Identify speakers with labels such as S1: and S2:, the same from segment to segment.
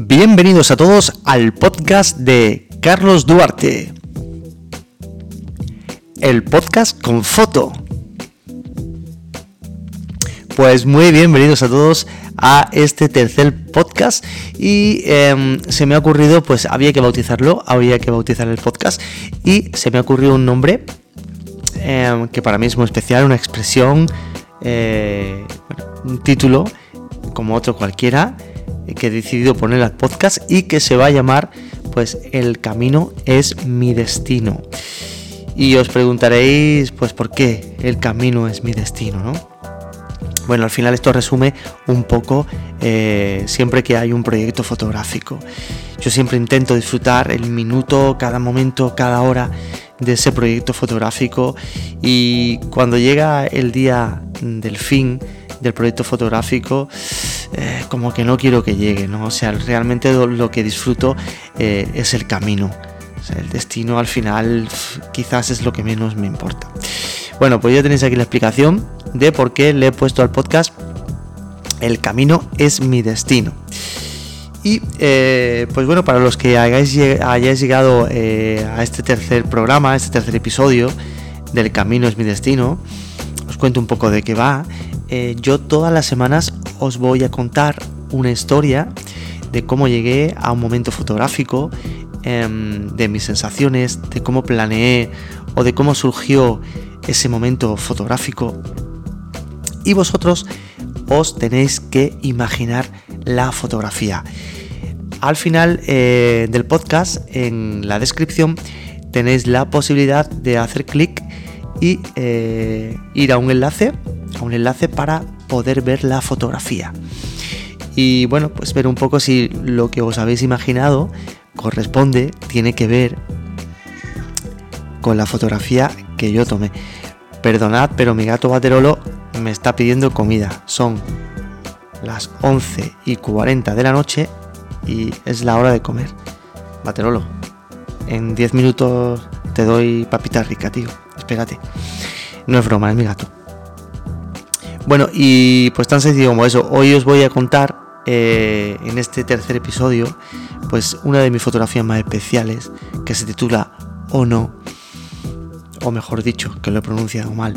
S1: Bienvenidos a todos al podcast de Carlos Duarte. El podcast con foto. Pues muy bienvenidos a todos a este tercer podcast y em, se me ha ocurrido, pues había que bautizarlo, había que bautizar el podcast y se me ha ocurrido un nombre em, que para mí es muy especial, una expresión, eh, un título como otro cualquiera que he decidido poner al podcast y que se va a llamar pues El camino es mi destino. Y os preguntaréis pues por qué el camino es mi destino, ¿no? Bueno, al final esto resume un poco eh, siempre que hay un proyecto fotográfico. Yo siempre intento disfrutar el minuto, cada momento, cada hora de ese proyecto fotográfico y cuando llega el día del fin del proyecto fotográfico, eh, como que no quiero que llegue, ¿no? O sea, realmente lo que disfruto eh, es el camino. el destino al final quizás es lo que menos me importa. Bueno, pues ya tenéis aquí la explicación de por qué le he puesto al podcast El camino es mi destino. Y eh, pues bueno, para los que hayáis, hayáis llegado a este tercer programa, a este tercer episodio del Camino es mi destino, os cuento un poco de qué va. Yo todas las semanas os voy a contar una historia de cómo llegué a un momento fotográfico, em, de mis sensaciones, de cómo planeé o de cómo surgió ese momento fotográfico. Y vosotros os tenéis que imaginar la fotografía. Al final eh, del podcast, en la descripción, tenéis la posibilidad de hacer clic y eh, ir a un enlace, a un enlace para poder ver la fotografía. Y bueno, pues ver un poco si lo que os habéis imaginado corresponde, tiene que ver con la fotografía que yo tomé. Perdonad, pero mi gato Baterolo me está pidiendo comida. Son las 11 y 40 de la noche y es la hora de comer. Baterolo, en 10 minutos te doy papita rica, tío. Espérate. No es broma, es mi gato. Bueno, y pues tan sencillo como eso, hoy os voy a contar eh, en este tercer episodio, pues una de mis fotografías más especiales, que se titula O no, o mejor dicho, que lo he pronunciado mal,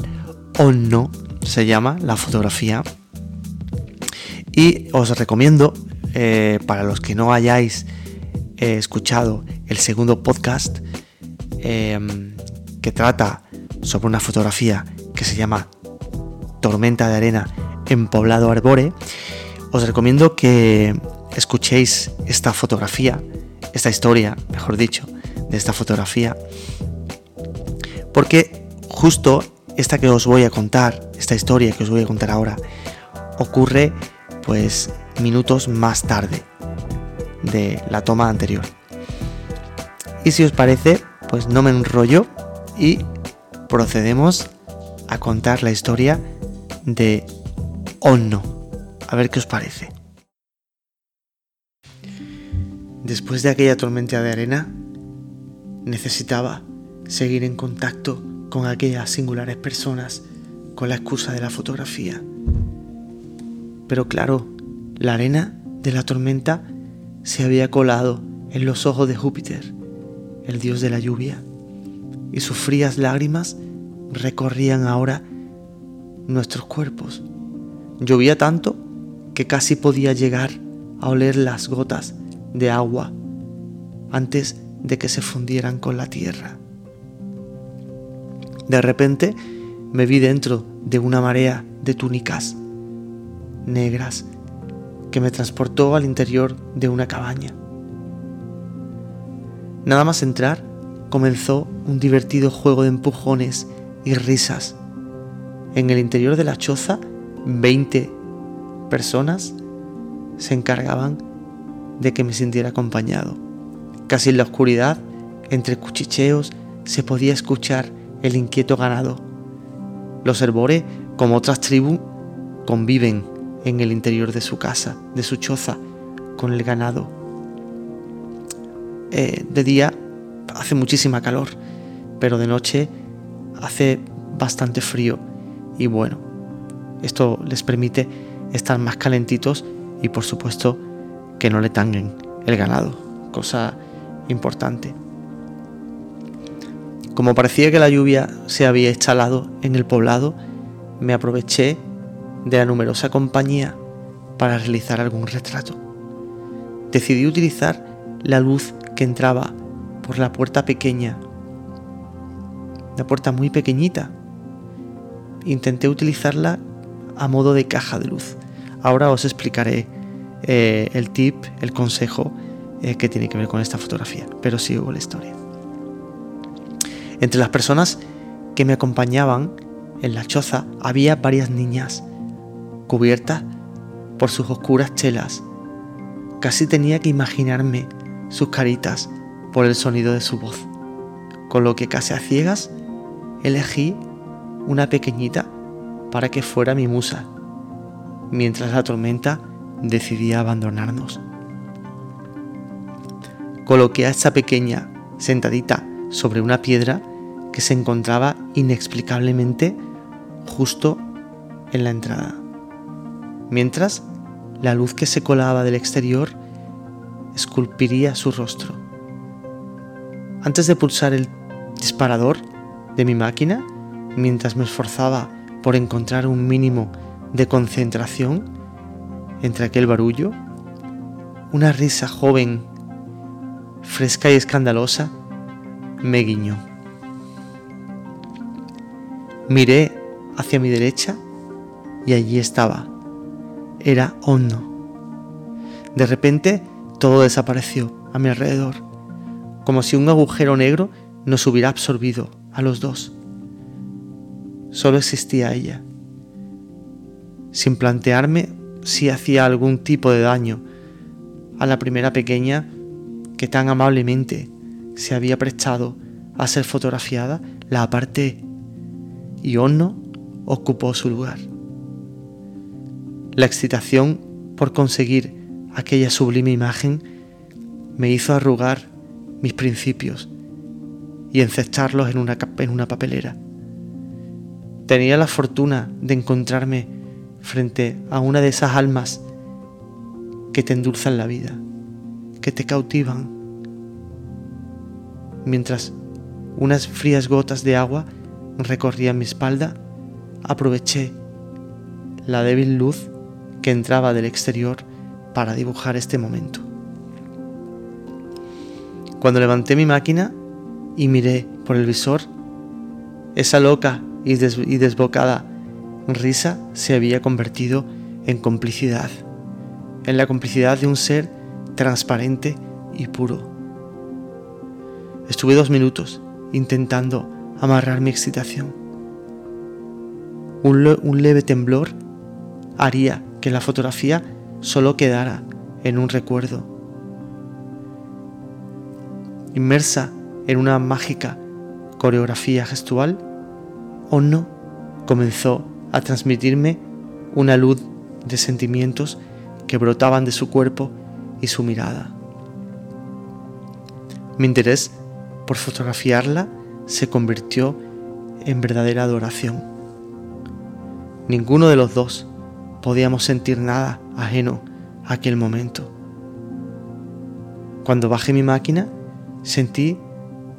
S1: O no, se llama la fotografía. Y os recomiendo, eh, para los que no hayáis eh, escuchado el segundo podcast, que trata sobre una fotografía que se llama Tormenta de Arena en Poblado Arbore, os recomiendo que escuchéis esta fotografía, esta historia, mejor dicho, de esta fotografía, porque justo esta que os voy a contar, esta historia que os voy a contar ahora, ocurre pues minutos más tarde de la toma anterior. Y si os parece, pues no me enrollo y procedemos a contar la historia de no A ver qué os parece. Después de aquella tormenta de arena, necesitaba seguir en contacto con aquellas singulares personas con la excusa de la fotografía. Pero claro, la arena de la tormenta se había colado en los ojos de Júpiter, el dios de la lluvia, y sus frías lágrimas recorrían ahora nuestros cuerpos. Llovía tanto que casi podía llegar a oler las gotas de agua antes de que se fundieran con la tierra. De repente me vi dentro de una marea de túnicas negras que me transportó al interior de una cabaña. Nada más entrar, comenzó un divertido juego de empujones y risas en el interior de la choza, 20 personas se encargaban de que me sintiera acompañado. Casi en la oscuridad, entre cuchicheos, se podía escuchar el inquieto ganado. Los herbores, como otras tribus, conviven en el interior de su casa, de su choza, con el ganado. Eh, de día hace muchísima calor, pero de noche hace bastante frío y bueno, esto les permite estar más calentitos y por supuesto que no le tanguen el ganado, cosa importante. Como parecía que la lluvia se había instalado en el poblado, me aproveché de la numerosa compañía para realizar algún retrato. Decidí utilizar la luz que entraba por la puerta pequeña, la puerta muy pequeñita. Intenté utilizarla a modo de caja de luz. Ahora os explicaré eh, el tip, el consejo eh, que tiene que ver con esta fotografía, pero sigo la historia. Entre las personas que me acompañaban en la choza había varias niñas, cubiertas por sus oscuras chelas. Casi tenía que imaginarme sus caritas por el sonido de su voz, con lo que casi a ciegas elegí una pequeñita para que fuera mi musa, mientras la tormenta decidía abandonarnos. Coloqué a esta pequeña sentadita sobre una piedra que se encontraba inexplicablemente justo en la entrada. Mientras, la luz que se colaba del exterior esculpiría su rostro. Antes de pulsar el disparador de mi máquina, mientras me esforzaba por encontrar un mínimo de concentración entre aquel barullo, una risa joven, fresca y escandalosa, me guiñó. Miré hacia mi derecha y allí estaba. Era Onno. De repente todo desapareció a mi alrededor, como si un agujero negro nos hubiera absorbido a los dos. Solo existía ella. Sin plantearme si hacía algún tipo de daño a la primera pequeña que tan amablemente se había prestado a ser fotografiada, la aparté y Onno ocupó su lugar. La excitación por conseguir aquella sublime imagen me hizo arrugar mis principios y encestarlos en una, en una papelera. Tenía la fortuna de encontrarme frente a una de esas almas que te endulzan la vida, que te cautivan, mientras unas frías gotas de agua recorría mi espalda, aproveché la débil luz que entraba del exterior para dibujar este momento. Cuando levanté mi máquina y miré por el visor, esa loca y, desbocada risa se había convertido en complicidad, en la complicidad de un ser transparente y puro. Estuve dos minutos intentando amarrar mi excitación. Un, leve temblor haría que la fotografía solo quedara en un recuerdo. Inmersa en una mágica coreografía gestual, Ono comenzó a transmitirme una luz de sentimientos que brotaban de su cuerpo y su mirada. Mi interés por fotografiarla se convirtió en verdadera adoración. Ninguno de los dos podíamos sentir nada ajeno a aquel momento. Cuando bajé mi máquina, sentí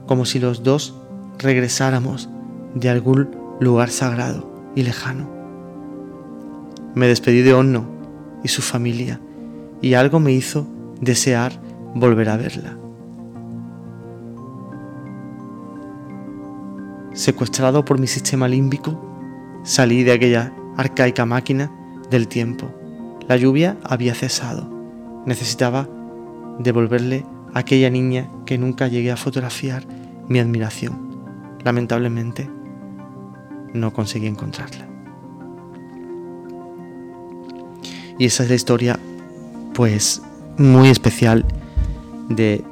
S1: como si los dos regresáramos de algún lugar sagrado y lejano. Me despedí de Onno y su familia y algo me hizo desear volver a verla. secuestrado por mi sistema límbico, salí de aquella arcaica máquina del tiempo. La lluvia había cesado. Necesitaba devolverle a aquella niña que nunca llegué a fotografiar mi admiración. Lamentablemente, no conseguí encontrarla. Y esa es la historia, pues, muy especial de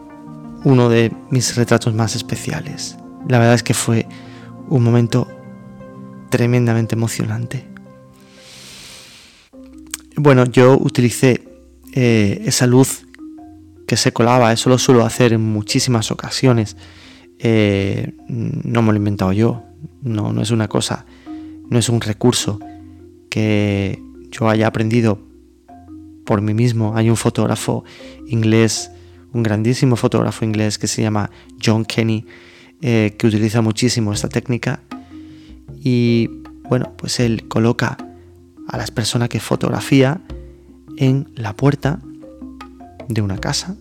S1: uno de mis retratos más especiales. La verdad es que fue un momento tremendamente emocionante. Bueno, yo utilicé eh, esa luz que se colaba, eso lo suelo hacer en muchísimas ocasiones. Eh, no me lo he inventado yo, no, no es una cosa, no es un recurso que yo haya aprendido por mí mismo. Hay un fotógrafo inglés un grandísimo fotógrafo inglés que se llama John Kenny, eh, que utiliza muchísimo esta técnica. Y bueno, pues él coloca a las personas que fotografía en la puerta de una casa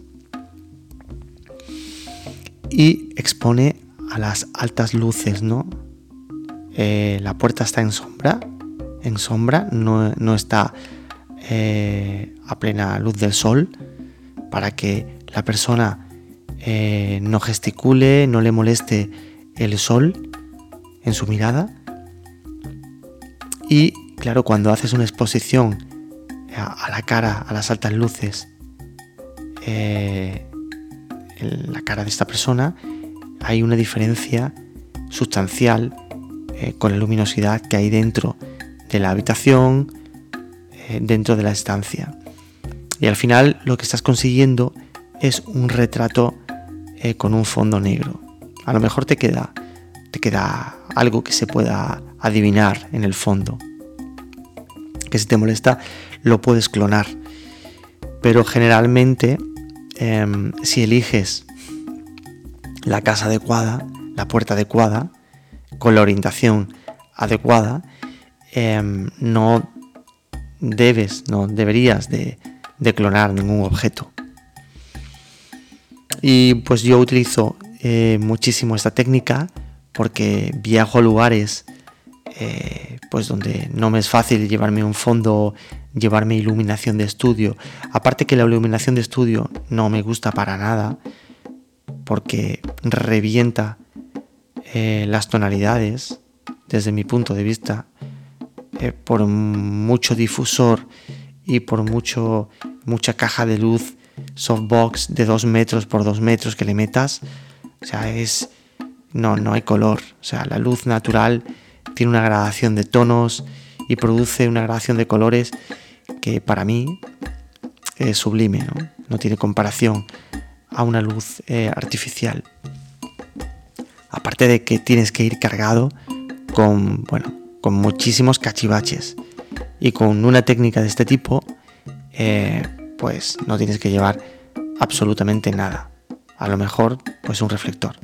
S1: y expone a las altas luces, ¿no? Eh, la puerta está en sombra, en sombra, no, está eh, a plena luz del sol, para que la persona eh, no gesticule, no le moleste el sol en su mirada. Y claro, cuando haces una exposición a, la cara, a las altas luces, en la cara de esta persona, hay una diferencia sustancial eh, con la luminosidad que hay dentro de la habitación, eh, dentro de la estancia. Y al final lo que estás consiguiendo es un retrato eh, con un fondo negro. A lo mejor te queda, te queda algo que se pueda adivinar en el fondo. Que si te molesta lo puedes clonar. Pero generalmente em, si eliges la casa adecuada, la puerta adecuada, con la orientación adecuada, em, no debes, no deberías de, clonar ningún objeto. Y pues yo utilizo eh, muchísimo esta técnica porque viajo a lugares eh, pues donde no me es fácil llevarme un fondo, llevarme iluminación de estudio. Aparte que la iluminación de estudio no me gusta para nada porque revienta eh, las tonalidades, desde mi punto de vista, eh, por mucho difusor y por mucho, mucha caja de luz softbox de 2 metros por 2 metros que le metas, o sea, es... No, no hay color. O sea, la luz natural tiene una gradación de tonos y produce una gradación de colores que para mí es sublime, no, tiene comparación a una luz eh, artificial. Aparte de que tienes que ir cargado con, bueno, con muchísimos cachivaches. Y con una técnica de este tipo, eh, pues no tienes que llevar absolutamente nada. A lo mejor, pues un reflector.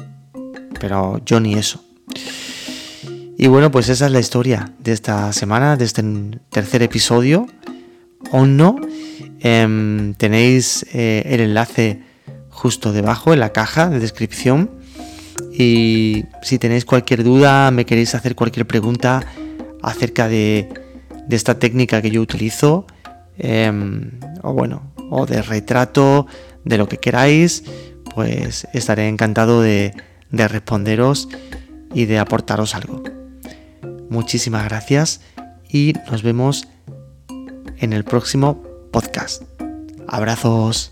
S1: Pero yo ni eso. Y bueno, pues esa es la historia de esta semana, de este tercer episodio. O no, em, tenéis eh, el enlace justo debajo en la caja de descripción. Y si tenéis cualquier duda, me queréis hacer cualquier pregunta acerca de, esta técnica que yo utilizo, em, o bueno, o de retrato, de lo que queráis, pues estaré encantado de, de responderos y de aportaros algo. Muchísimas gracias y nos vemos en el próximo podcast. Abrazos.